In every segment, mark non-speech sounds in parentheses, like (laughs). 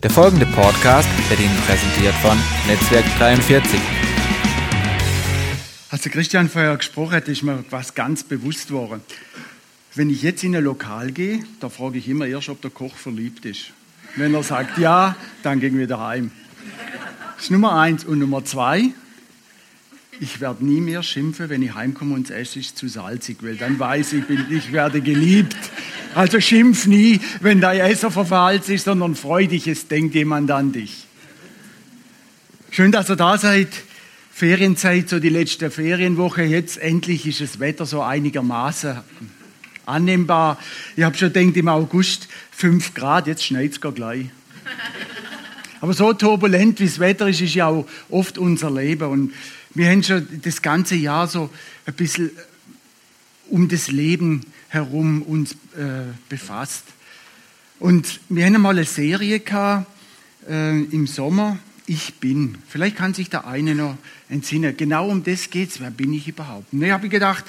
Der folgende Podcast wird Ihnen präsentiert von Netzwerk 43. Als der Christian vorher gesprochen hat, ist mir was ganz bewusst worden. Wenn ich jetzt in ein Lokal gehe, da frage ich immer erst, ob der Koch verliebt ist. Wenn er sagt ja, dann gehen wir heim. Das ist Nummer eins. Und Nummer zwei, ich werde nie mehr schimpfen, wenn ich heimkomme und Essen ist zu salzig, weil dann weiß ich, ich werde geliebt. Also schimpf nie, wenn dein Essen verfalzt ist, sondern freu dich, es denkt jemand an dich. Schön, dass ihr da seid. Ferienzeit, so die letzte Ferienwoche. Jetzt endlich ist das Wetter so einigermaßen annehmbar. Ich habe schon gedacht, im August 5 Grad, jetzt schneit es gleich. (laughs) Aber so turbulent wie das Wetter ist, ist ja auch oft unser Leben. Und wir haben schon das ganze Jahr so ein bisschen um das Leben herum uns äh, befasst. Und wir haben einmal eine Serie gehabt, äh, im Sommer, Ich bin. Vielleicht kann sich der eine noch entsinnen. Genau um das geht es. Wer bin ich überhaupt? Und ich habe gedacht,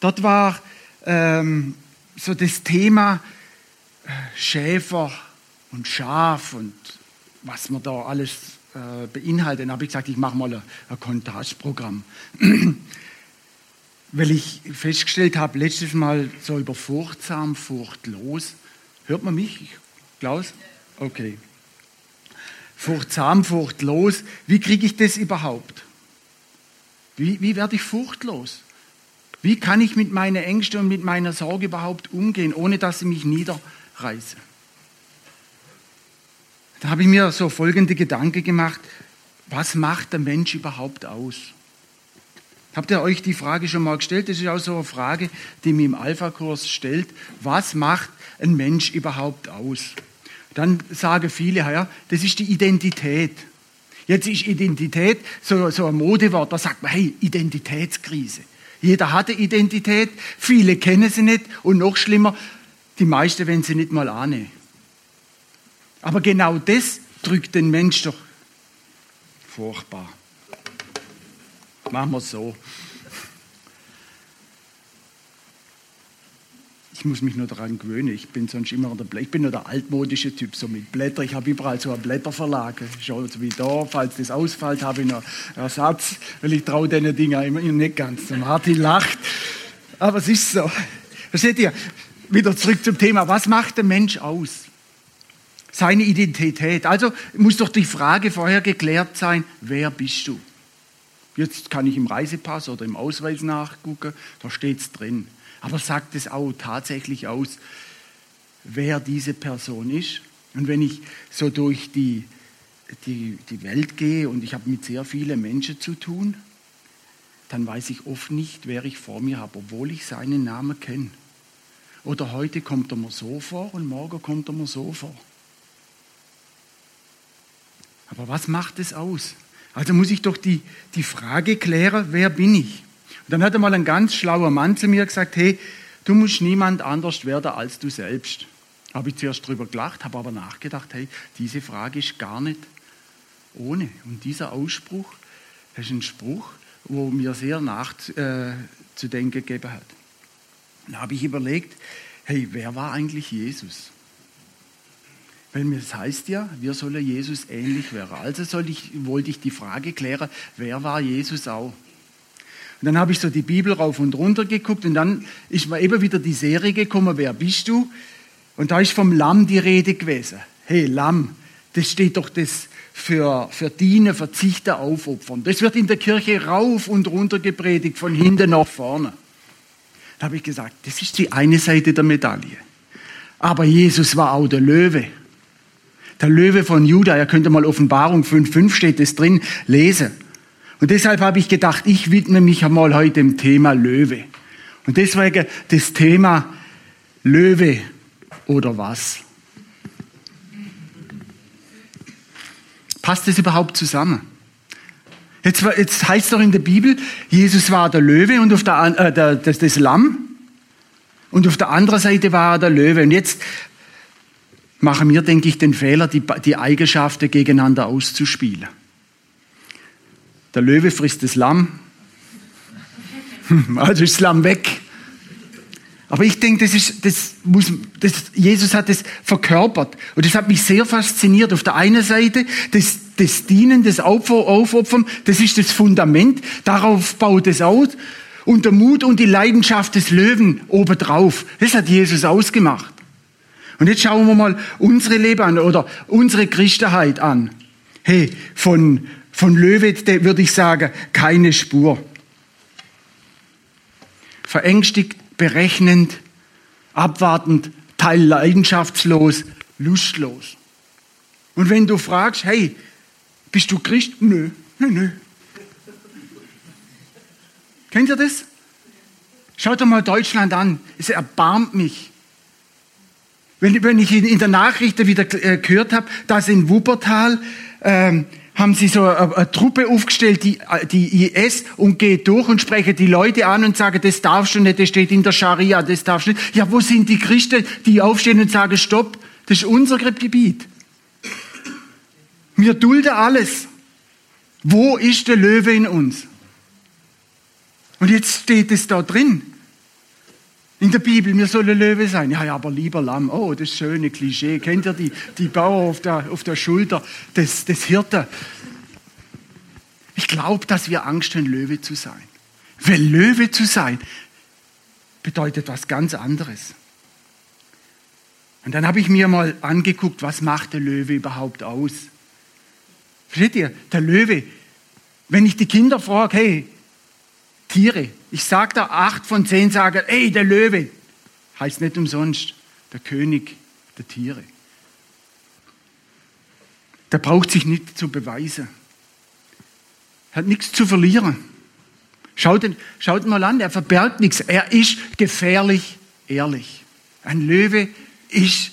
dort war ähm, so das Thema äh, Schäfer und Schaf und was man da alles äh, beinhaltet. Dann habe ich gesagt, ich mache mal ein, ein Kontageprogramm (clears throat) weil ich festgestellt habe, letztes Mal so über furchtsam, furchtlos. Hört man mich, Klaus? Okay. Furchtsam, furchtlos. Wie kriege ich das überhaupt? Wie, wie werde ich furchtlos? Wie kann ich mit meinen Ängsten und mit meiner Sorge überhaupt umgehen, ohne dass sie mich niederreiße? Da habe ich mir so folgende Gedanken gemacht. Was macht der Mensch überhaupt aus? Habt ihr euch die Frage schon mal gestellt? Das ist auch so eine Frage, die mir im Alpha-Kurs stellt. Was macht ein Mensch überhaupt aus? Dann sagen viele, ja, das ist die Identität. Jetzt ist Identität so, so ein Modewort, da sagt man, hey, Identitätskrise. Jeder hatte Identität, viele kennen sie nicht und noch schlimmer, die meisten, wenn sie nicht mal ahnen. Aber genau das drückt den Mensch doch furchtbar. Machen wir es so. Ich muss mich nur daran gewöhnen. Ich bin sonst immer der Ich bin nur der altmodische Typ, so mit Blätter. Ich habe überall so einen Blätterverlag. Schon so wie da. Falls das ausfällt, habe ich noch Ersatz, weil ich traue diesen Dingen immer nicht ganz. Der Martin lacht. Aber es ist so. Versteht ihr? Wieder zurück zum Thema. Was macht der Mensch aus? Seine Identität. Also muss doch die Frage vorher geklärt sein, wer bist du? Jetzt kann ich im Reisepass oder im Ausweis nachgucken, da steht es drin. Aber sagt es auch tatsächlich aus, wer diese Person ist? Und wenn ich so durch die, die, die Welt gehe und ich habe mit sehr vielen Menschen zu tun, dann weiß ich oft nicht, wer ich vor mir habe, obwohl ich seinen Namen kenne. Oder heute kommt er mir so vor und morgen kommt er mir so vor. Aber was macht es aus? Also muss ich doch die, die Frage klären, wer bin ich? Und dann hat einmal ein ganz schlauer Mann zu mir gesagt, hey, du musst niemand anders werden als du selbst. Habe ich zuerst drüber gelacht, habe aber nachgedacht, hey, diese Frage ist gar nicht ohne. Und dieser Ausspruch, ist ein Spruch, wo mir sehr nachzudenken äh, gegeben hat. Dann habe ich überlegt, hey, wer war eigentlich Jesus? Weil das heißt ja, wir sollen Jesus ähnlich werden. Also ich, wollte ich die Frage klären, wer war Jesus auch? Und dann habe ich so die Bibel rauf und runter geguckt und dann ist mir eben wieder die Serie gekommen, wer bist du? Und da ist vom Lamm die Rede gewesen. Hey, Lamm, das steht doch das für, für Dienen, Verzichten, Aufopfern. Das wird in der Kirche rauf und runter gepredigt, von hinten nach vorne. Da habe ich gesagt, das ist die eine Seite der Medaille. Aber Jesus war auch der Löwe der Löwe von Juda. Ihr könnt mal Offenbarung 5.5 steht es drin, lesen. Und deshalb habe ich gedacht, ich widme mich einmal heute dem Thema Löwe. Und deswegen das Thema Löwe oder was? Passt das überhaupt zusammen? Jetzt, jetzt heißt es doch in der Bibel, Jesus war der Löwe und auf der, äh, der, das, das Lamm und auf der anderen Seite war er der Löwe. Und jetzt machen wir, denke ich, den Fehler, die, die Eigenschaften gegeneinander auszuspielen. Der Löwe frisst das Lamm, (laughs) also ist das Lamm weg. Aber ich denke, das ist, das muss, das, Jesus hat es verkörpert. Und das hat mich sehr fasziniert. Auf der einen Seite, das, das Dienen, das Opfer, Aufopfern, das ist das Fundament. Darauf baut es aus. Und der Mut und die Leidenschaft des Löwen obendrauf. Das hat Jesus ausgemacht. Und jetzt schauen wir mal unsere Leben an oder unsere Christenheit an. Hey, von, von Löwe würde ich sagen, keine Spur. Verängstigt, berechnend, abwartend, teilleidenschaftslos, lustlos. Und wenn du fragst, hey, bist du Christ? Nö, nö, nö. Kennt ihr das? Schaut doch mal Deutschland an. Es erbarmt mich. Wenn, wenn ich in, in der Nachricht wieder äh, gehört habe, dass in Wuppertal ähm, haben sie so eine, eine, Truppe aufgestellt, die, die IS, und geht durch und sprechen die Leute an und sagen, das darfst du nicht, das steht in der Scharia, das darfst du nicht. Ja, wo sind die Christen, die aufstehen und sagen, stopp, das ist unser Gebiet. Wir dulden alles. Wo ist der Löwe in uns? Und jetzt steht es da drin. In der Bibel, wir sollen Löwe sein. Ja, ja, aber lieber Lamm. Oh, das schöne Klischee. Kennt ihr die, die Bauer auf der, auf der Schulter des, des Hirten? Ich glaube, dass wir Angst haben, Löwe zu sein. Weil Löwe zu sein bedeutet was ganz anderes. Und dann habe ich mir mal angeguckt, was macht der Löwe überhaupt aus? Versteht ihr? Der Löwe, wenn ich die Kinder frage, hey, Tiere. Ich sage da, acht von zehn sagen, ey, der Löwe. Heißt nicht umsonst, der König der Tiere. Der braucht sich nicht zu beweisen. Hat nichts zu verlieren. Schaut, schaut mal an, er verbergt nichts. Er ist gefährlich ehrlich. Ein Löwe ist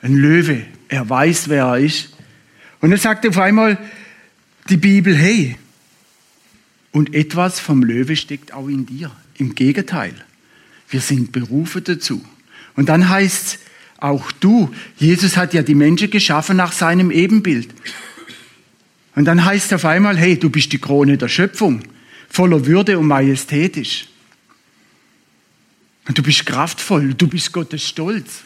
ein Löwe. Er weiß, wer er ist. Und er sagt auf einmal die Bibel, hey, und etwas vom Löwe steckt auch in dir. Im Gegenteil. Wir sind berufen dazu. Und dann heißt es, auch du, Jesus hat ja die Menschen geschaffen nach seinem Ebenbild. Und dann heißt auf einmal, hey, du bist die Krone der Schöpfung, voller Würde und majestätisch. Und du bist kraftvoll, du bist Gottes Stolz.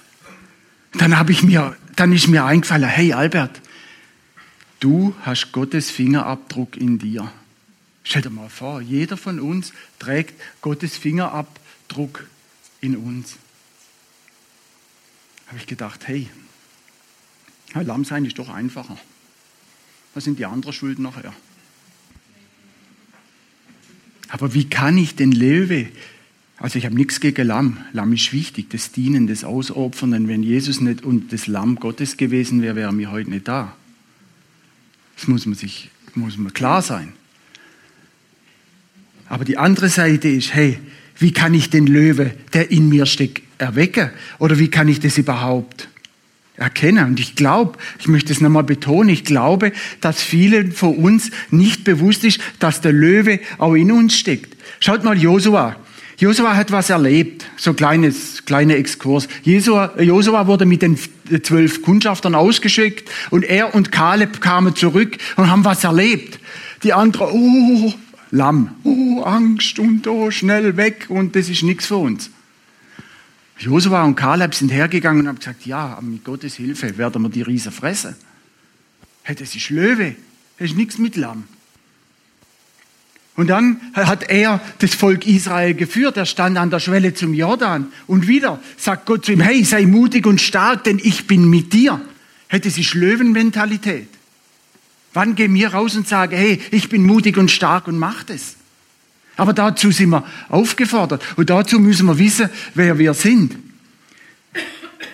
Dann habe ich mir, dann ist mir eingefallen, hey Albert, du hast Gottes Fingerabdruck in dir. Stell dir mal vor, jeder von uns trägt Gottes Fingerabdruck in uns. Habe ich gedacht, hey, Lamm sein ist doch einfacher. Was sind die anderen Schulden nachher? Aber wie kann ich den Löwe, also ich habe nichts gegen Lamm, Lamm ist wichtig, das Dienen, das Ausopfern, wenn Jesus nicht und das Lamm Gottes gewesen wäre, wäre mir heute nicht da. Das muss man sich, muss man klar sein. Aber die andere Seite ist, hey, wie kann ich den Löwe, der in mir steckt, erwecken? Oder wie kann ich das überhaupt erkennen? Und ich glaube, ich möchte es nochmal betonen, ich glaube, dass vielen von uns nicht bewusst ist, dass der Löwe auch in uns steckt. Schaut mal Josua. Josua hat was erlebt, so kleines, kleiner Exkurs. Josua, wurde mit den zwölf Kundschaftern ausgeschickt und er und Kaleb kamen zurück und haben was erlebt. Die anderen, oh, Lamm. Oh, Angst und oh, schnell weg und das ist nichts für uns. Josua und Kaleb sind hergegangen und haben gesagt, ja, mit Gottes Hilfe werden wir die Riesen fressen. Hey, das ist Löwe, das ist nichts mit Lamm. Und dann hat er das Volk Israel geführt. Er stand an der Schwelle zum Jordan. Und wieder sagt Gott zu ihm, hey, sei mutig und stark, denn ich bin mit dir. Hey, das ist Löwenmentalität. Wann gehen wir raus und sagen, hey, ich bin mutig und stark und mach das? Aber dazu sind wir aufgefordert. Und dazu müssen wir wissen, wer wir sind.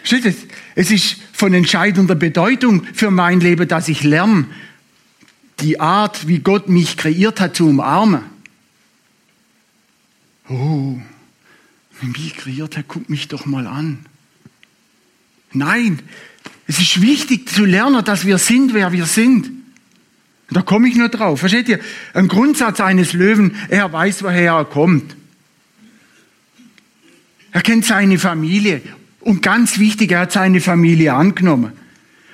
Es? ist von entscheidender Bedeutung für mein Leben, dass ich lerne, die Art, wie Gott mich kreiert hat, zu umarmen. Oh, wie mich kreiert hat, guck mich doch mal an. Nein, es ist wichtig zu lernen, dass wir sind, wer wir sind. Da komme ich nur drauf. Versteht ihr? Ein Grundsatz eines Löwen, er weiß, woher er kommt. Er kennt seine Familie. Und ganz wichtig, er hat seine Familie angenommen.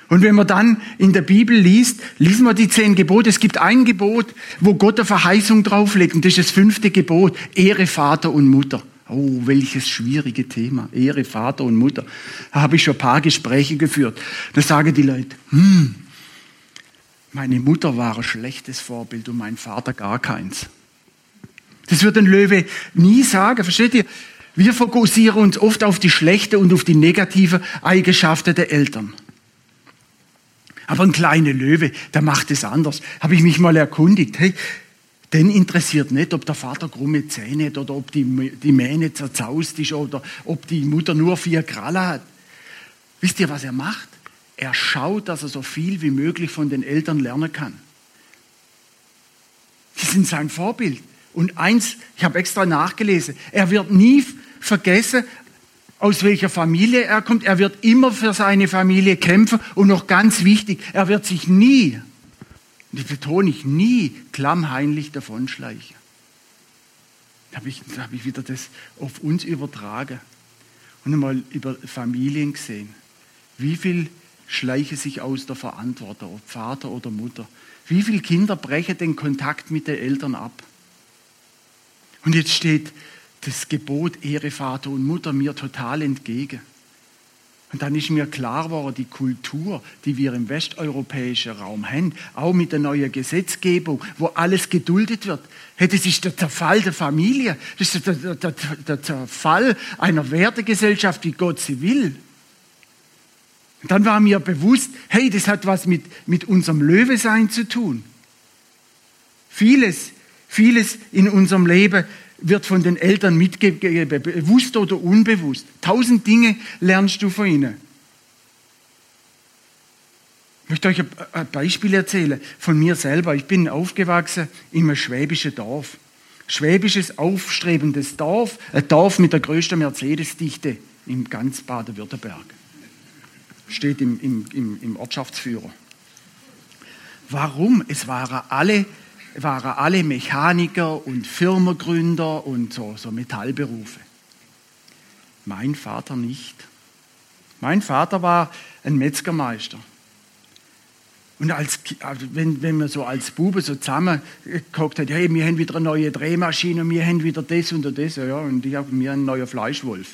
Und wenn man dann in der Bibel liest, lesen wir die zehn Gebote. Es gibt ein Gebot, wo Gott eine Verheißung drauflegt. Und das ist das fünfte Gebot. Ehre Vater und Mutter. Oh, welches schwierige Thema. Ehre, Vater und Mutter. Da habe ich schon ein paar Gespräche geführt. Da sagen die Leute, hm, meine Mutter war ein schlechtes Vorbild und mein Vater gar keins. Das wird ein Löwe nie sagen, versteht ihr? Wir fokussieren uns oft auf die schlechte und auf die negative Eigenschaften der Eltern. Aber ein kleiner Löwe, der macht es anders. Habe ich mich mal erkundigt. Hey, den interessiert nicht, ob der Vater krumme Zähne hat oder ob die, die Mähne zerzaust ist oder ob die Mutter nur vier Kralle hat. Wisst ihr, was er macht? Er schaut, dass er so viel wie möglich von den Eltern lernen kann. Die sind sein Vorbild. Und eins, ich habe extra nachgelesen, er wird nie vergessen, aus welcher Familie er kommt. Er wird immer für seine Familie kämpfen und noch ganz wichtig, er wird sich nie, und ich betone ich nie, klammheinlich davonschleichen. Da habe ich, da habe ich wieder das auf uns übertragen und einmal über Familien gesehen. Wie viel schleichen sich aus der Verantwortung, ob Vater oder Mutter? Wie viele Kinder brechen den Kontakt mit den Eltern ab? Und jetzt steht das Gebot Ehre Vater und Mutter mir total entgegen. Und dann ist mir klar geworden, die Kultur, die wir im westeuropäischen Raum haben, auch mit der neuen Gesetzgebung, wo alles geduldet wird, hey, das ist der Zerfall der Familie, das ist der, der, der, der Zerfall einer Wertegesellschaft, wie Gott sie will. Und dann war mir bewusst, hey, das hat was mit, mit unserem Löwesein zu tun. Vieles Vieles in unserem Leben wird von den Eltern mitgegeben, bewusst oder unbewusst. Tausend Dinge lernst du von ihnen. Ich möchte euch ein Beispiel erzählen von mir selber. Ich bin aufgewachsen in einem schwäbischen Dorf. Schwäbisches, aufstrebendes Dorf, ein Dorf mit der größten Mercedes-Dichte in ganz Baden-Württemberg. Steht im, im, im, im Ortschaftsführer. Warum? Es waren alle waren alle Mechaniker und Firmengründer und so, so Metallberufe. Mein Vater nicht. Mein Vater war ein Metzgermeister. Und als, also wenn, wenn man so als Bube so zusammengeguckt hat, hey, wir haben wieder eine neue Drehmaschine, wir haben wieder das und das, ja, und ich habe mir einen neuen Fleischwolf.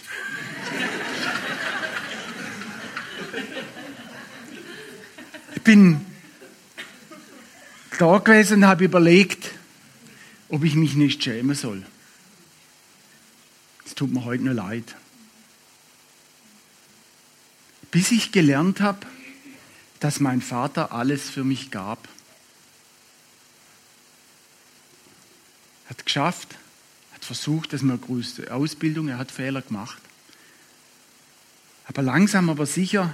Ich bin da gewesen und habe überlegt, ob ich mich nicht schämen soll. Es tut mir heute nur leid. Bis ich gelernt habe, dass mein Vater alles für mich gab. Hat geschafft, hat versucht, dass man größte Ausbildung, er hat Fehler gemacht. Aber langsam, aber sicher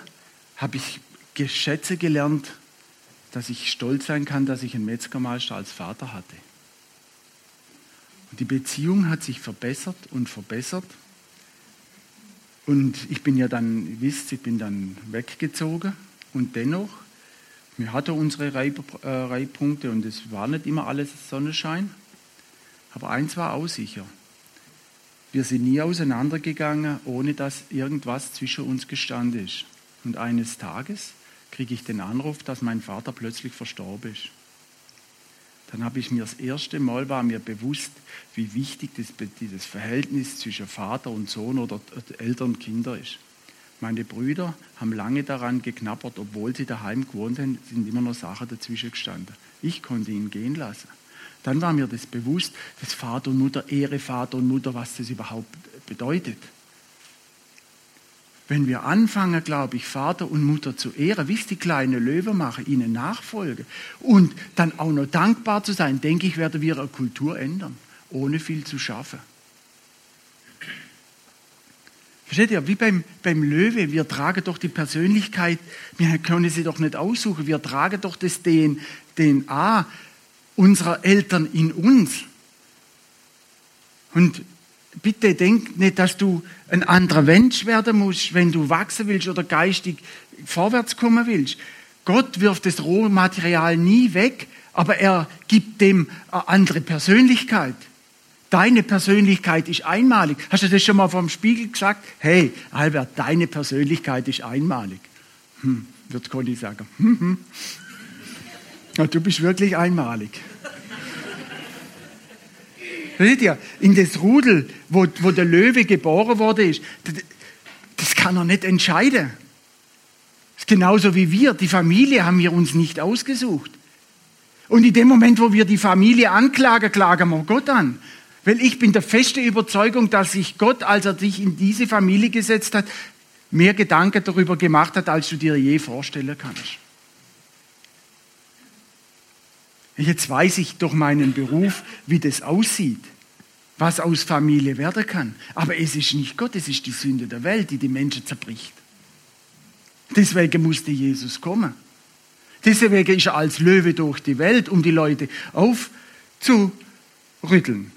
habe ich Geschätze gelernt, dass ich stolz sein kann, dass ich einen Metzgermeister als Vater hatte. Und die Beziehung hat sich verbessert und verbessert. Und ich bin ja dann, wisst, ich bin dann weggezogen. Und dennoch, wir hatten unsere äh, Reibpunkte und es war nicht immer alles Sonnenschein. Aber eins war auch sicher. Wir sind nie auseinandergegangen, ohne dass irgendwas zwischen uns gestanden ist. Und eines Tages kriege ich den Anruf, dass mein Vater plötzlich verstorben ist. Dann habe ich mir das erste Mal war mir bewusst, wie wichtig das, dieses Verhältnis zwischen Vater und Sohn oder Eltern und Kinder ist. Meine Brüder haben lange daran geknappert, obwohl sie daheim gewohnt haben, sind immer noch Sachen dazwischen gestanden. Ich konnte ihn gehen lassen. Dann war mir das bewusst, dass Vater und Mutter, Ehre Vater und Mutter, was das überhaupt bedeutet wenn wir anfangen, glaube ich, Vater und Mutter zu ehren, wie es die kleine Löwe machen, ihnen nachfolgen und dann auch noch dankbar zu sein, denke ich, werden wir eine Kultur ändern, ohne viel zu schaffen. Versteht ihr, wie beim, beim Löwe, wir tragen doch die Persönlichkeit, wir können sie doch nicht aussuchen, wir tragen doch das DNA unserer Eltern in uns. Und bitte denk nicht, dass du ein anderer Mensch werden musst, wenn du wachsen willst oder geistig vorwärts kommen willst. Gott wirft das Rohmaterial nie weg, aber er gibt dem eine andere Persönlichkeit. Deine Persönlichkeit ist einmalig. Hast du das schon mal vom Spiegel gesagt? Hey, Albert, deine Persönlichkeit ist einmalig. Hm, wird Conny sagen. Hm, (laughs) hm. Ja, du bist wirklich einmalig. Seht ihr, in das Rudel, wo, wo der Löwe geboren wurde, ist, das kann er nicht entscheiden. Das ist genauso wie wir. Die Familie haben wir uns nicht ausgesucht. Und in dem Moment, wo wir die Familie anklagen, klagen wir Gott an. Weil ich bin der feste Überzeugung, dass sich Gott, als er dich in diese Familie gesetzt hat, mehr Gedanken darüber gemacht hat, als du dir je vorstellen kannst. Jetzt weiß ich durch meinen Beruf, wie das aussieht, was aus Familie werden kann. Aber es ist nicht Gott, es ist die Sünde der Welt, die die Menschen zerbricht. Deswegen musste Jesus kommen. Deswegen ist er als Löwe durch die Welt, um die Leute aufzurütteln.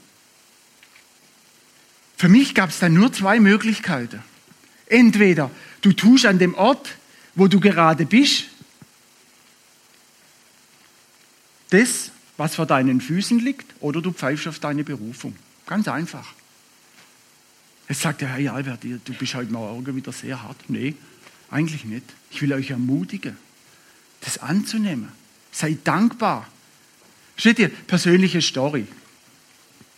Für mich gab es dann nur zwei Möglichkeiten. Entweder du tust an dem Ort, wo du gerade bist, das, was vor deinen Füßen liegt, oder du pfeifst auf deine Berufung. Ganz einfach. Jetzt sagt der Herr Albert, du bist heute Morgen wieder sehr hart. Nee, eigentlich nicht. Ich will euch ermutigen, das anzunehmen. Sei dankbar. Steht ihr, persönliche Story.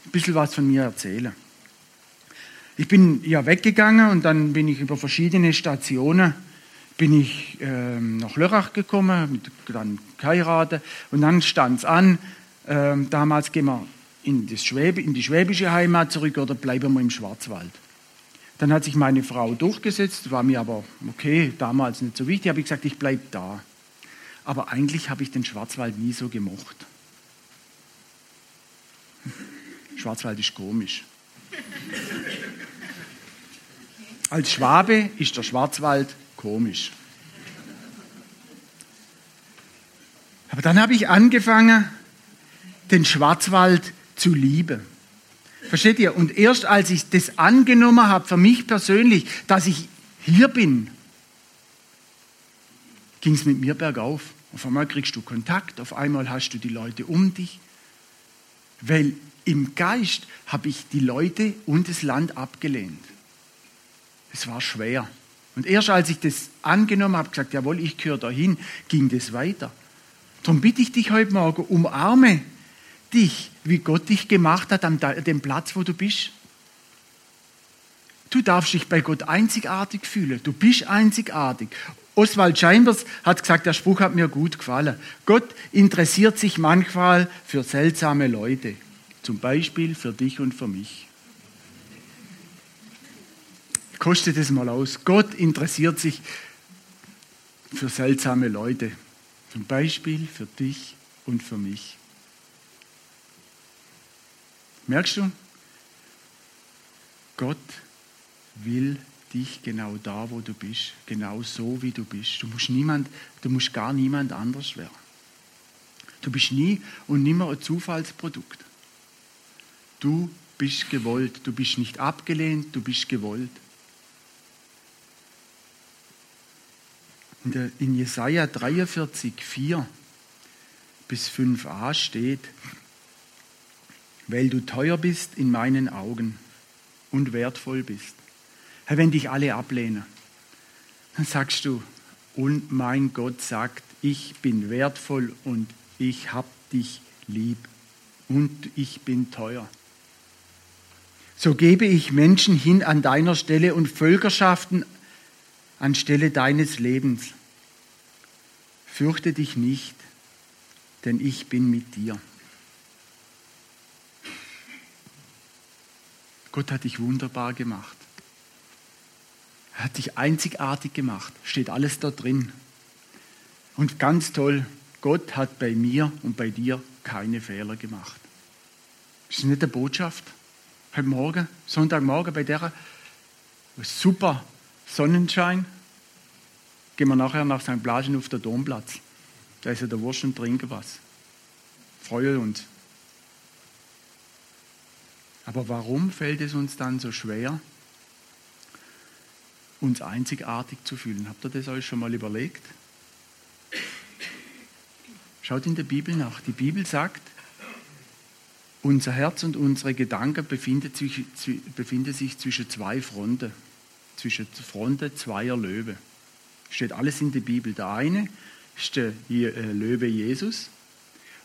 Ein bisschen was von mir erzählen. Ich bin ja weggegangen und dann bin ich über verschiedene Stationen bin ich ähm, nach Lörrach gekommen, dann geheiratet und dann stand es an, ähm, damals gehen wir in, Schwäb in die schwäbische Heimat zurück oder bleiben wir im Schwarzwald. Dann hat sich meine Frau durchgesetzt, war mir aber okay, damals nicht so wichtig, habe ich gesagt, ich bleibe da. Aber eigentlich habe ich den Schwarzwald nie so gemocht. (laughs) Schwarzwald ist komisch. Als Schwabe ist der Schwarzwald Komisch. Aber dann habe ich angefangen, den Schwarzwald zu lieben. Versteht ihr? Und erst als ich das angenommen habe, für mich persönlich, dass ich hier bin, ging es mit mir bergauf. Auf einmal kriegst du Kontakt, auf einmal hast du die Leute um dich. Weil im Geist habe ich die Leute und das Land abgelehnt. Es war schwer. Und erst als ich das angenommen habe, gesagt, jawohl, ich gehöre dahin, ging das weiter. Darum bitte ich dich heute Morgen, umarme dich, wie Gott dich gemacht hat, an dem Platz, wo du bist. Du darfst dich bei Gott einzigartig fühlen. Du bist einzigartig. Oswald Chambers hat gesagt, der Spruch hat mir gut gefallen. Gott interessiert sich manchmal für seltsame Leute. Zum Beispiel für dich und für mich. Kostet es mal aus. Gott interessiert sich für seltsame Leute. Zum Beispiel für dich und für mich. Merkst du? Gott will dich genau da, wo du bist, genau so, wie du bist. Du musst, niemand, du musst gar niemand anders werden. Du bist nie und nimmer ein Zufallsprodukt. Du bist gewollt. Du bist nicht abgelehnt, du bist gewollt. In Jesaja 43, 4 bis 5a steht, weil du teuer bist in meinen Augen und wertvoll bist. Herr, wenn dich alle ablehnen, dann sagst du, und mein Gott sagt, ich bin wertvoll und ich hab dich lieb und ich bin teuer. So gebe ich Menschen hin an deiner Stelle und Völkerschaften anstelle deines Lebens. Fürchte dich nicht, denn ich bin mit dir. Gott hat dich wunderbar gemacht. Er hat dich einzigartig gemacht. Steht alles da drin. Und ganz toll, Gott hat bei mir und bei dir keine Fehler gemacht. Das ist nicht eine Botschaft. Heute Morgen, Sonntagmorgen bei der super Sonnenschein, gehen wir nachher nach St. Blasen auf den Domplatz. Da ist ja der Wurst und trinken was. Freuen uns. Aber warum fällt es uns dann so schwer, uns einzigartig zu fühlen? Habt ihr das euch schon mal überlegt? Schaut in der Bibel nach. Die Bibel sagt, unser Herz und unsere Gedanken befinden sich, befinden sich zwischen zwei Fronten zwischen Fronten zweier Löwen. Steht alles in der Bibel. Der eine ist der äh, Löwe Jesus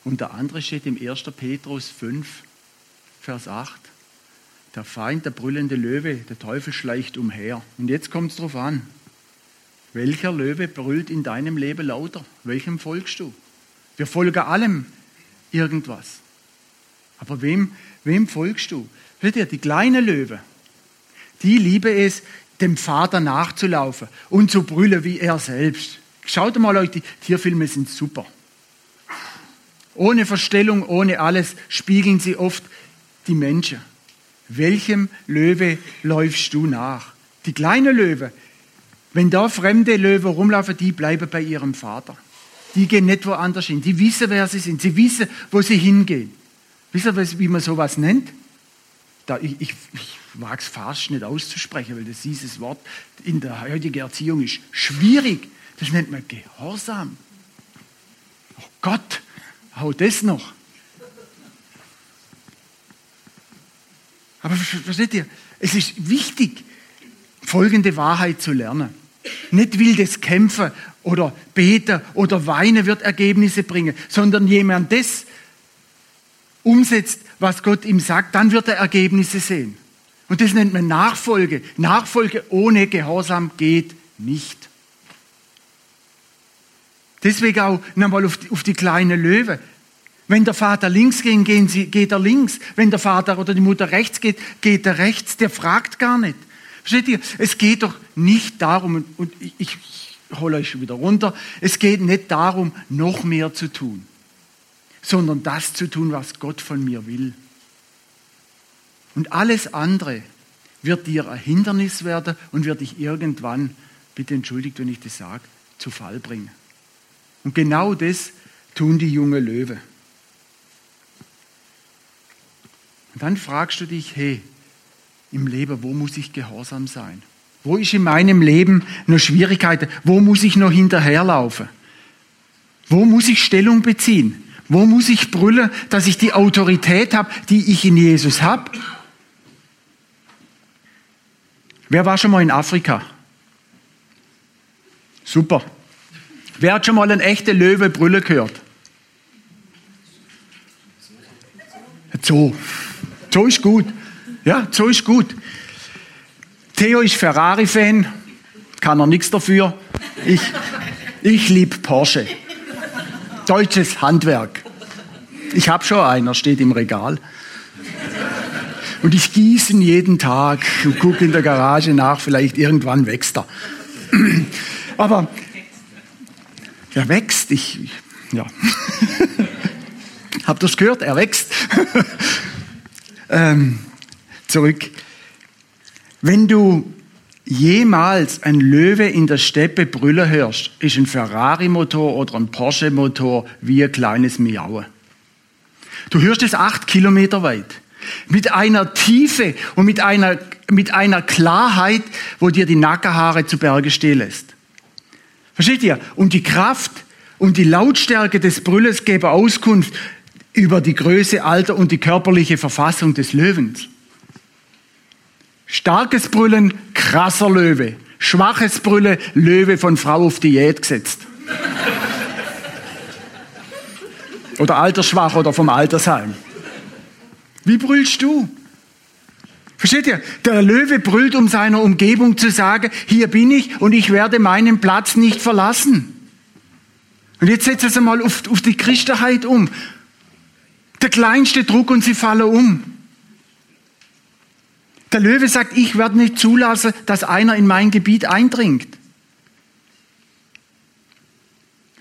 und der andere steht im 1. Petrus 5, Vers 8. Der Feind, der brüllende Löwe, der Teufel schleicht umher. Und jetzt kommt es darauf an. Welcher Löwe brüllt in deinem Leben lauter? Welchem folgst du? Wir folgen allem irgendwas. Aber wem, wem folgst du? Hört ihr, die kleine Löwe, die liebe es, dem Vater nachzulaufen und zu brüllen wie er selbst. Schaut mal die Tierfilme sind super. Ohne Verstellung, ohne alles spiegeln sie oft die Menschen. Welchem Löwe läufst du nach? Die kleine Löwe, wenn da fremde Löwen rumlaufen, die bleiben bei ihrem Vater. Die gehen nicht woanders hin. Die wissen, wer sie sind. Sie wissen, wo sie hingehen. Wisst ihr, wie man sowas nennt? Da, ich, ich wage es fast nicht auszusprechen, weil das dieses Wort in der heutigen Erziehung ist schwierig. Das nennt man Gehorsam. Oh Gott, hau das noch. Aber versteht ihr, es ist wichtig, folgende Wahrheit zu lernen. Nicht wildes Kämpfen oder Beten oder Weinen wird Ergebnisse bringen, sondern jemand das umsetzt, was Gott ihm sagt, dann wird er Ergebnisse sehen. Und das nennt man Nachfolge. Nachfolge ohne Gehorsam geht nicht. Deswegen auch nochmal auf die, auf die kleine Löwe. Wenn der Vater links geht, gehen sie, geht er links. Wenn der Vater oder die Mutter rechts geht, geht er rechts. Der fragt gar nicht. Versteht ihr? Es geht doch nicht darum, und ich, ich hole euch schon wieder runter, es geht nicht darum, noch mehr zu tun, sondern das zu tun, was Gott von mir will. Und alles andere wird dir ein Hindernis werden und wird dich irgendwann, bitte entschuldigt, wenn ich das sage, zu Fall bringen. Und genau das tun die junge Löwe. Und dann fragst du dich, hey, im Leben, wo muss ich gehorsam sein? Wo ist in meinem Leben noch Schwierigkeiten? Wo muss ich noch hinterherlaufen? Wo muss ich Stellung beziehen? Wo muss ich brüllen, dass ich die Autorität habe, die ich in Jesus habe? Wer war schon mal in Afrika? Super. Wer hat schon mal einen echten Löwe brüllen gehört? Zoo. Zoo ist gut. Ja, Zoo ist gut. Theo ist Ferrari-Fan, kann er nichts dafür. Ich, ich liebe Porsche. Deutsches Handwerk. Ich habe schon einen, steht im Regal. Und ich gieße ihn jeden Tag und gucke in der Garage nach, vielleicht irgendwann wächst er. (clears throat) Aber er wächst, ich, ja. (laughs) Habt ihr das gehört? Er wächst. (laughs) ähm, zurück. Wenn du jemals ein Löwe in der Steppe brüllen hörst, ist ein Ferrari-Motor oder ein Porsche-Motor wie ein kleines Miauen. Du hörst es acht Kilometer weit. Mit einer Tiefe und mit einer, mit einer Klarheit, wo dir die Nackenhaare zu Berge stehen lässt. Versteht ihr? Und die Kraft und die Lautstärke des Brüllens geben Auskunft über die Größe, Alter und die körperliche Verfassung des Löwens. Starkes Brüllen, krasser Löwe. Schwaches Brüllen, Löwe von Frau auf Diät gesetzt. oder altersschwach oder vom Altersheim. Wie brüllst du? Versteht ihr? Der Löwe brüllt, um seiner Umgebung zu sagen, hier bin ich und ich werde meinen Platz nicht verlassen. Und jetzt setzt es einmal auf, auf die Christenheit um. Der kleinste Druck und sie fallen um. Der Löwe sagt, ich werde nicht zulassen, dass einer in mein Gebiet eindringt.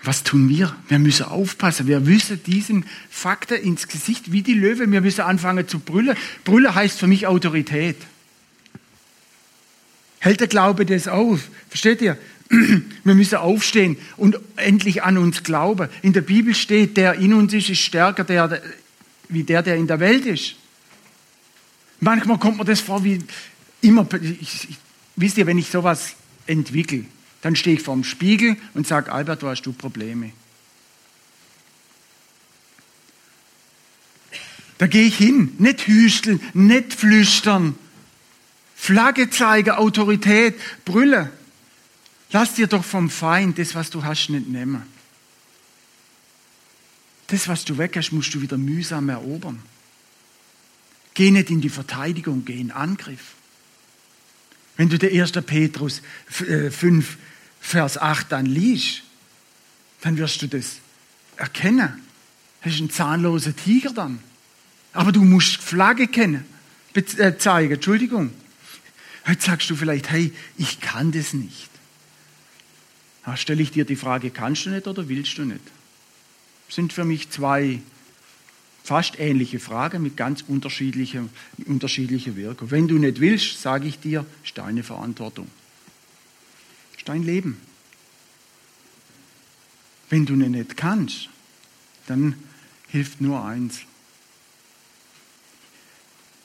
Was tun wir? Wir müssen aufpassen. Wir müssen diesen Fakten ins Gesicht wie die Löwe. Wir müssen anfangen zu brüllen. Brüllen heißt für mich Autorität. Hält der Glaube das auf? Versteht ihr? (clears throat) Wir müssen aufstehen und endlich an uns glauben. In der Bibel steht, der in uns ist, ist stärker der, wie der, der in der Welt ist. Manchmal kommt mir das vor wie immer, ich, ich, wisst ihr, wenn ich sowas entwickle, dann stehe ich vorm Spiegel und sage, Albert, wo hast du Probleme? Da gehe ich hin, nicht hüsteln, nicht flüstern, Flagge zeigen, Autorität, brülle. Lass dir doch vom Feind das, was du hast, nicht nehmen. Das, was du weg hast, musst du wieder mühsam erobern. Geh nicht in die Verteidigung, geh in Angriff. Wenn du der 1. Petrus 5, äh, Vers 8 dann liest, dann wirst du das erkennen. Das ist ein zahnloser Tiger dann. Aber du musst Flagge kennen, äh, zeigen, Entschuldigung. Heute sagst du vielleicht, hey, ich kann das nicht. Da stelle ich dir die Frage, kannst du nicht oder willst du nicht? Das sind für mich zwei fast ähnliche Fragen mit ganz unterschiedlicher, unterschiedlicher Wirkung. Wenn du nicht willst, sage ich dir, ist deine Verantwortung. Ist dein Leben. Wenn du nicht kannst, dann hilft nur eins.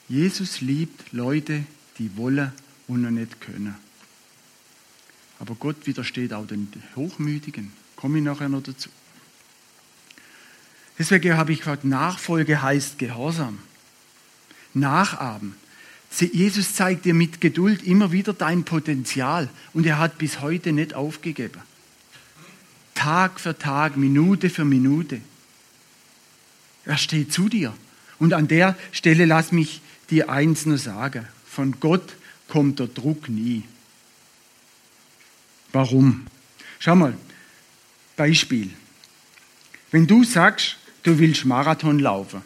Jesus liebt Leute, die wollen und noch nicht können. Aber Gott widersteht auch den Hochmütigen. Komme ich nachher noch dazu. Deswegen habe ich gesagt, Nachfolge heißt Gehorsam. Nachahmen. Jesus zeigt dir mit Geduld immer wieder dein Potenzial und er hat bis heute nicht aufgegeben. Tag für Tag, Minute für Minute. Er steht zu dir. Und an der Stelle lass mich dir eins nur sagen. Von Gott kommt der Druck nie. Warum? Schau mal, Beispiel. Wenn du sagst, du willst Marathon laufen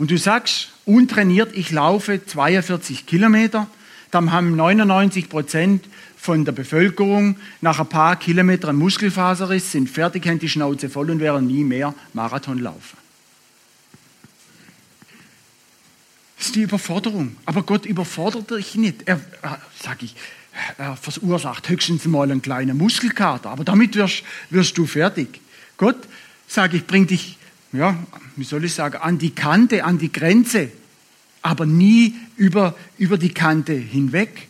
und du sagst, untrainiert, ich laufe 42 Kilometer, dann haben 99 Prozent von der Bevölkerung nach ein paar Kilometern Muskelfaserriss, sind fertig, haben die Schnauze voll und werden nie mehr Marathon laufen. Das ist die Überforderung. Aber Gott überfordert dich nicht. Er, sag ich, er verursacht höchstens mal einen kleinen Muskelkater, aber damit wirst, wirst du fertig. Gott, sage ich, bringt dich, ja, wie soll ich sagen, an die Kante, an die Grenze, aber nie über, über die Kante hinweg.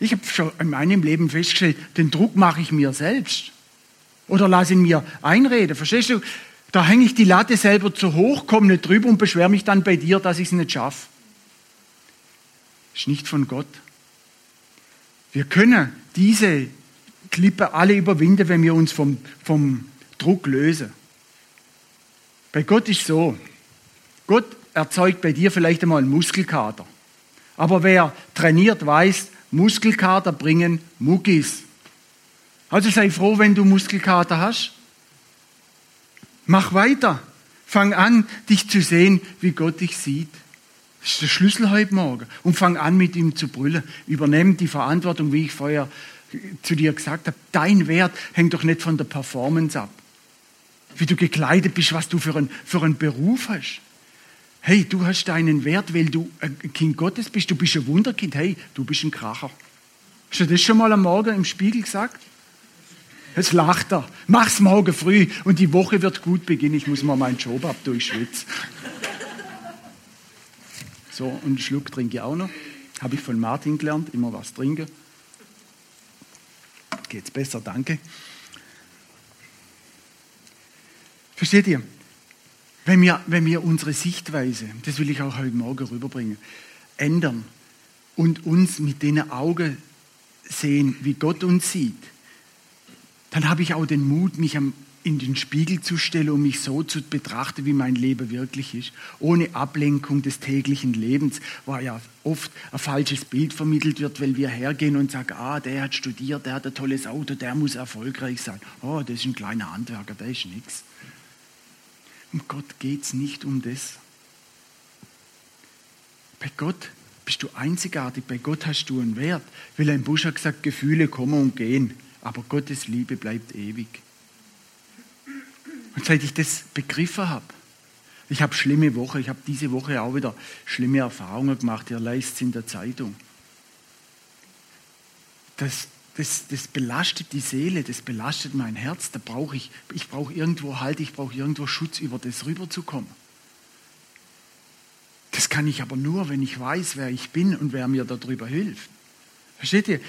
Ich habe schon in meinem Leben festgestellt, den Druck mache ich mir selbst. Oder lasse ihn mir einreden. Verstehst du? Da hänge ich die Latte selber zu hoch, komme nicht drüber und beschwere mich dann bei dir, dass ich es nicht schaffe. Ist nicht von Gott. Wir können diese Klippe alle überwinden, wenn wir uns vom, vom Druck lösen. Bei Gott ist so, Gott erzeugt bei dir vielleicht einmal einen Muskelkater. Aber wer trainiert, weiß, Muskelkater bringen Muckis. Also sei froh, wenn du Muskelkater hast. Mach weiter. Fang an, dich zu sehen, wie Gott dich sieht. Das ist der Schlüssel heute Morgen. Und fang an, mit ihm zu brüllen. Übernimm die Verantwortung, wie ich vorher zu dir gesagt habe. Dein Wert hängt doch nicht von der Performance ab. Wie du gekleidet bist, was du für, ein, für einen Beruf hast. Hey, du hast deinen Wert, weil du ein Kind Gottes bist. Du bist ein Wunderkind. Hey, du bist ein Kracher. Hast du das schon mal am Morgen im Spiegel gesagt? Jetzt lacht er. Mach's morgen früh und die Woche wird gut beginnen. Ich muss mal meinen Job ab durchschwitzen. So, und einen Schluck trinke ich auch noch. Habe ich von Martin gelernt, immer was trinken. Geht's besser, danke. Versteht ihr? Wenn wir, wenn wir unsere Sichtweise, das will ich auch heute Morgen rüberbringen, ändern und uns mit den Augen sehen, wie Gott uns sieht, dann habe ich auch den Mut, mich am in den Spiegel zu stellen, um mich so zu betrachten, wie mein Leben wirklich ist, ohne Ablenkung des täglichen Lebens, wo ja oft ein falsches Bild vermittelt wird, weil wir hergehen und sagen, ah, der hat studiert, der hat ein tolles Auto, der muss erfolgreich sein. Oh, das ist ein kleiner Handwerker, der ist nichts. Um Gott geht es nicht um das. Bei Gott bist du einzigartig, bei Gott hast du einen Wert. Wilhelm Busch hat gesagt, Gefühle kommen und gehen, aber Gottes Liebe bleibt ewig. Und seit ich das begriffen habe, ich habe schlimme Woche, ich habe diese Woche auch wieder schlimme Erfahrungen gemacht, ihr leist es in der Zeitung. Das, das, das belastet die Seele, das belastet mein Herz, da brauche ich, ich brauche irgendwo Halt, ich brauche irgendwo Schutz, über das rüberzukommen. Das kann ich aber nur, wenn ich weiß, wer ich bin und wer mir darüber hilft. Versteht ihr?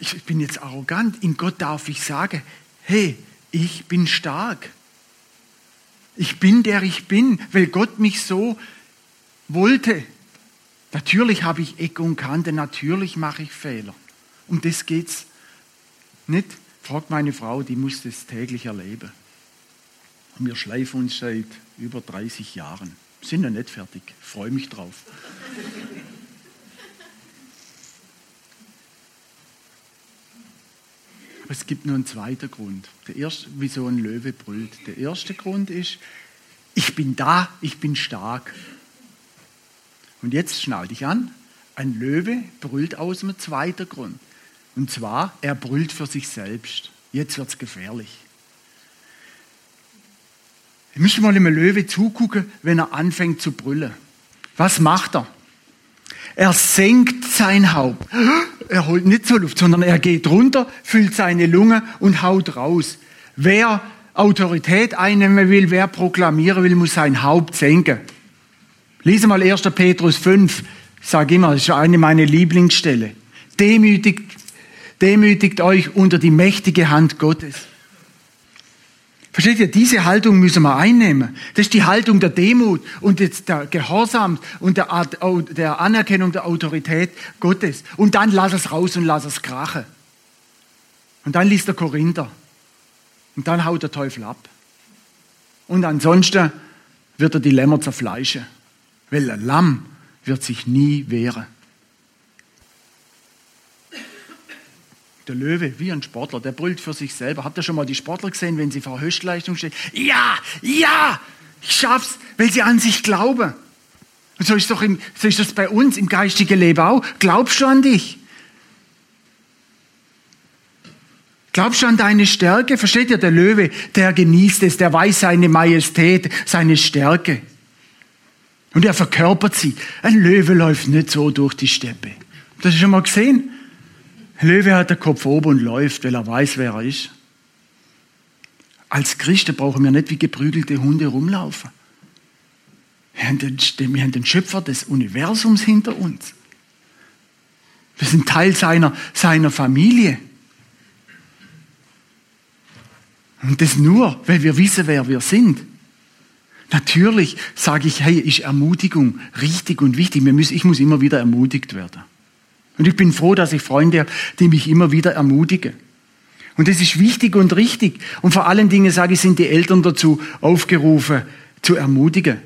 Ich bin jetzt arrogant. In Gott darf ich sagen, hey, ich bin stark. Ich bin der ich bin, weil Gott mich so wollte. Natürlich habe ich Ecken und Kanten, natürlich mache ich Fehler. Um das geht's nicht. Fragt meine Frau, die muss das täglich erleben. Wir schleifen uns seit über 30 Jahren. Sind noch nicht fertig. Freue mich drauf. Aber es gibt noch einen zweiten Grund. Der erste, wieso ein Löwe brüllt. Der erste Grund ist, ich bin da, ich bin stark. Und jetzt schnall dich an. Ein Löwe brüllt aus einem zweiten Grund. Und zwar, er brüllt für sich selbst. Jetzt wird es gefährlich. Ich müsste mal einem Löwe zugucken, wenn er anfängt zu brüllen. Was macht er? Er senkt sein Haupt. Er holt nicht zur Luft, sondern er geht runter, füllt seine Lunge und haut raus. Wer Autorität einnehmen will, wer proklamieren will, muss sein Haupt senken. Lese mal 1. Petrus 5. Ich sage immer, das ist eine meiner Lieblingsstelle. Demütigt, demütigt euch unter die mächtige Hand Gottes. Versteht ihr, diese Haltung müssen wir einnehmen. Das ist die Haltung der Demut und der Gehorsam und der, der Anerkennung der Autorität Gottes. Und dann lass es raus und lass es krachen. Und dann liest der Korinther. Und dann haut der Teufel ab. Und ansonsten wird er die Lämmer zerfleischen. Weil ein Lamm wird sich nie wehren. Der Löwe, wie ein Sportler, der brüllt für sich selber. Habt ihr schon mal die Sportler gesehen, wenn sie vor Höchstleistung stehen? Ja, ja, ich schaff's, weil sie an sich glauben. Und so ist, doch im, so ist das bei uns im geistigen Leben auch. Glaubst du an dich? Glaubst du an deine Stärke? Versteht ihr, der Löwe, der genießt es, der weiß seine Majestät, seine Stärke. Und er verkörpert sie. Ein Löwe läuft nicht so durch die Steppe. Das du schon mal gesehen? Löwe hat den Kopf oben und läuft, weil er weiß, wer er ist. Als Christen brauchen wir nicht wie geprügelte Hunde rumlaufen. Wir haben, den, wir haben den Schöpfer des Universums hinter uns. Wir sind Teil seiner, seiner Familie. Und das nur, weil wir wissen, wer wir sind. Natürlich sage ich, hey, ist Ermutigung richtig und wichtig. Ich muss immer wieder ermutigt werden. Und ich bin froh, dass ich Freunde habe, die mich immer wieder ermutigen. Und das ist wichtig und richtig. Und vor allen Dingen, sage ich, sind die Eltern dazu aufgerufen, zu ermutigen.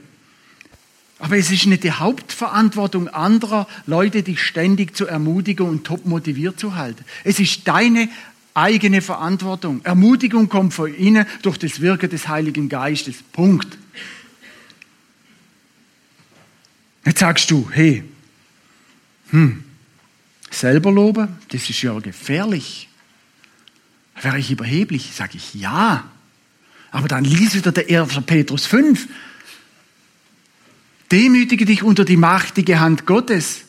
Aber es ist nicht die Hauptverantwortung anderer Leute, dich ständig zu ermutigen und top motiviert zu halten. Es ist deine eigene Verantwortung. Ermutigung kommt von innen durch das Wirken des Heiligen Geistes. Punkt. Jetzt sagst du, hey, hm, selber loben, das ist ja gefährlich. Wäre ich überheblich? Sage ich ja. Aber dann lies wieder der 1. Petrus 5. Demütige dich unter die machtige Hand Gottes.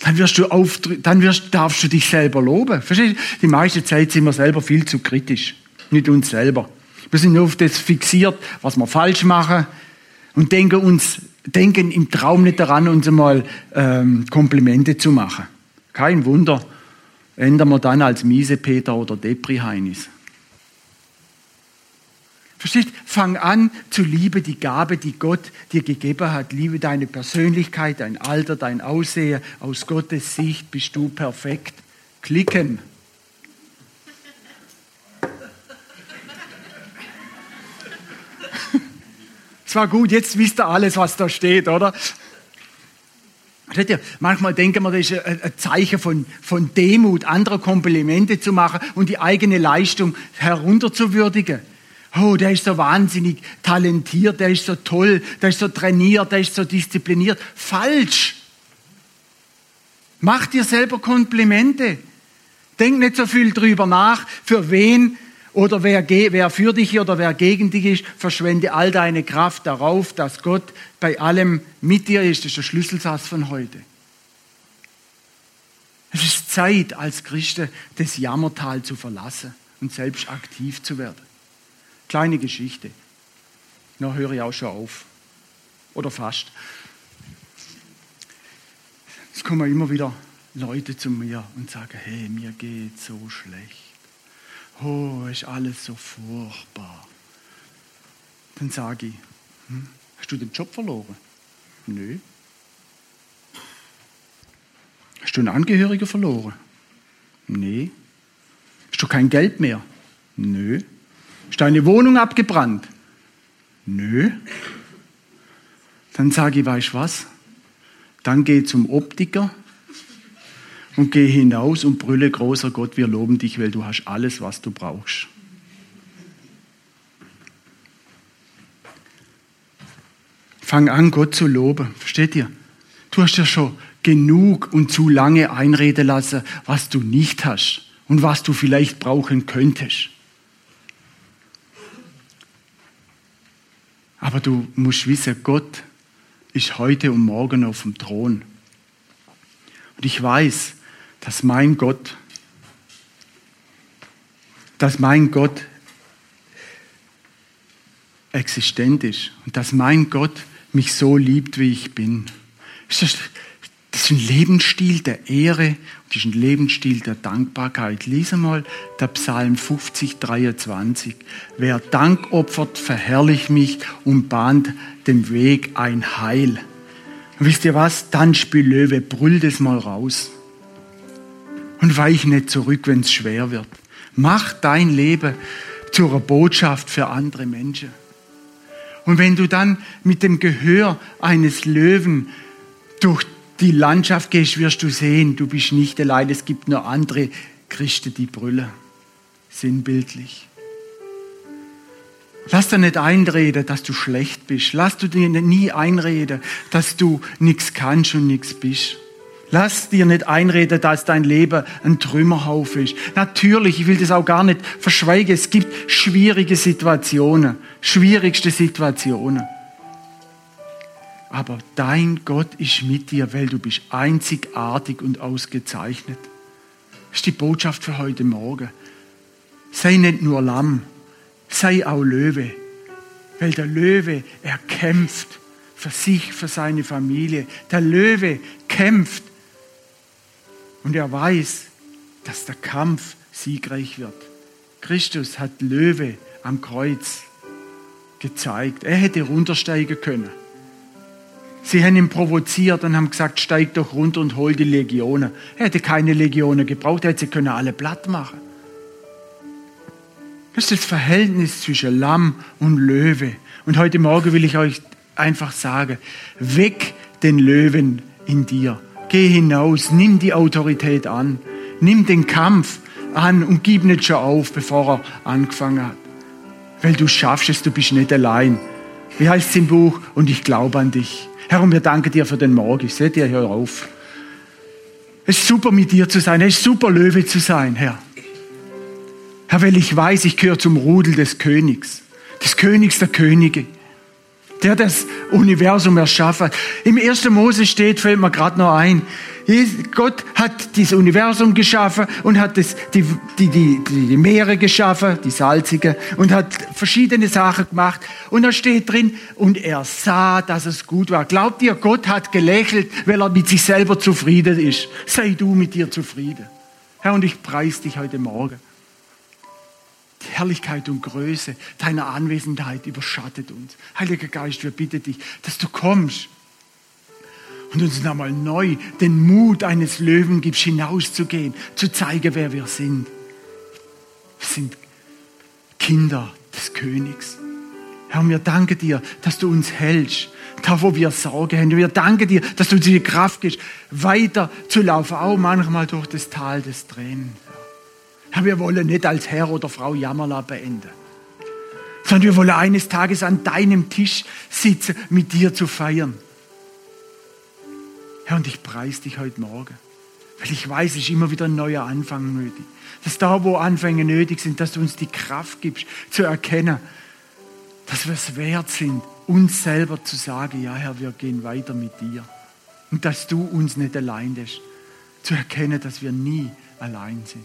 Dann, wirst du auf, dann wirst, darfst du dich selber loben. Verstehst du? Die meiste Zeit sind wir selber viel zu kritisch. Nicht uns selber. Wir sind nur auf das fixiert, was wir falsch machen und denken uns denken im Traum nicht daran, uns einmal ähm, Komplimente zu machen. Kein Wunder, ändern wir dann als Miesepeter oder Depri-Heinis. Verstehst? Fang an zu lieben die Gabe, die Gott dir gegeben hat. Liebe deine Persönlichkeit, dein Alter, dein Aussehen. Aus Gottes Sicht bist du perfekt. Klicken. Es war gut, jetzt wisst ihr alles, was da steht, oder? Manchmal denken wir, das ist ein Zeichen von, von Demut, andere Komplimente zu machen und die eigene Leistung herunterzuwürdigen. Oh, der ist so wahnsinnig talentiert, der ist so toll, der ist so trainiert, der ist so diszipliniert. Falsch. Mach dir selber Komplimente. Denk nicht so viel drüber nach, für wen oder wer, wer für dich oder wer gegen dich ist, verschwende all deine Kraft darauf, dass Gott bei allem mit dir ist. Das ist der Schlüsselsatz von heute. Es ist Zeit, als Christen das Jammertal zu verlassen und selbst aktiv zu werden. Kleine Geschichte. Na, höre ich auch schon auf. Oder fast. Es kommen immer wieder Leute zu mir und sagen, hey, mir geht so schlecht oh, ist alles so furchtbar. Dann sage ich, hm, hast du den Job verloren? Nö. Hast du einen Angehörigen verloren? Nee. Hast du kein Geld mehr? Nö. Ist deine Wohnung abgebrannt? Nö. Dann sage ich, weißt was? Dann geh zum Optiker und geh hinaus und brülle, großer Gott, wir loben dich, weil du hast alles, was du brauchst. Fang an, Gott zu loben. Versteht ihr? Du hast ja schon genug und zu lange einreden lassen, was du nicht hast und was du vielleicht brauchen könntest. Aber du musst wissen, Gott ist heute und morgen auf dem Thron. Und ich weiß, dass mein Gott, dass mein Gott existent ist und dass mein Gott mich so liebt, wie ich bin. Das ist ein Lebensstil der Ehre und ist ein Lebensstil der Dankbarkeit. Lies einmal der Psalm 50, 23. Wer Dank opfert, verherrlicht mich und bahnt dem Weg ein Heil. Und wisst ihr was? Dann spiel Löwe, brüll das mal raus. Und weich nicht zurück, wenn es schwer wird. Mach dein Leben zu einer Botschaft für andere Menschen. Und wenn du dann mit dem Gehör eines Löwen durch die Landschaft gehst, wirst du sehen, du bist nicht allein. Es gibt nur andere Christen, die brüllen. Sinnbildlich. Lass dir nicht einreden, dass du schlecht bist. Lass dir nie einreden, dass du nichts kannst und nichts bist. Lass dir nicht einreden, dass dein Leben ein Trümmerhaufen ist. Natürlich, ich will das auch gar nicht verschweigen. Es gibt schwierige Situationen, schwierigste Situationen. Aber dein Gott ist mit dir, weil du bist einzigartig und ausgezeichnet. Das ist die Botschaft für heute Morgen. Sei nicht nur Lamm, sei auch Löwe. Weil der Löwe, er kämpft für sich, für seine Familie. Der Löwe kämpft und er weiß, dass der Kampf siegreich wird. Christus hat Löwe am Kreuz gezeigt. Er hätte runtersteigen können. Sie haben ihn provoziert und haben gesagt, steig doch runter und hol die Legionen. Er hätte keine Legionen gebraucht, er hätte sie können alle platt machen. Das ist das Verhältnis zwischen Lamm und Löwe. Und heute Morgen will ich euch einfach sagen, weg den Löwen in dir. Geh hinaus, nimm die Autorität an, nimm den Kampf an und gib nicht schon auf, bevor er angefangen hat. Weil du schaffst es, du bist nicht allein. Wie heißt es im Buch? Und ich glaube an dich. Herr, und wir danken dir für den Morgen. Ich sehe dir, hör auf. Es ist super, mit dir zu sein. Es ist super, Löwe zu sein, Herr. Herr, weil ich weiß, ich gehöre zum Rudel des Königs, des Königs der Könige, der das Universum erschaffen hat. Im 1. Mose steht, fällt mir gerade noch ein, Gott hat das Universum geschaffen und hat das, die, die, die, die Meere geschaffen, die salzige, und hat verschiedene Sachen gemacht. Und da steht drin, und er sah, dass es gut war. Glaubt ihr, Gott hat gelächelt, weil er mit sich selber zufrieden ist? Sei du mit dir zufrieden. Herr, und ich preise dich heute Morgen. Herrlichkeit und Größe deiner Anwesenheit überschattet uns. Heiliger Geist, wir bitten dich, dass du kommst und uns nochmal neu den Mut eines Löwen gibst, hinauszugehen, zu zeigen, wer wir sind. Wir sind Kinder des Königs. Herr, wir danken dir, dass du uns hältst, da wo wir Sorge haben. Wir danken dir, dass du uns die Kraft gibst, weiter zu laufen, auch manchmal durch das Tal des Tränen. Herr, wir wollen nicht als Herr oder Frau Jammerla beenden, sondern wir wollen eines Tages an deinem Tisch sitzen, mit dir zu feiern. Herr, und ich preise dich heute Morgen, weil ich weiß, es ist immer wieder ein neuer Anfang nötig. Dass da, wo Anfänge nötig sind, dass du uns die Kraft gibst, zu erkennen, dass wir es wert sind, uns selber zu sagen, ja Herr, wir gehen weiter mit dir. Und dass du uns nicht allein lässt, zu erkennen, dass wir nie allein sind.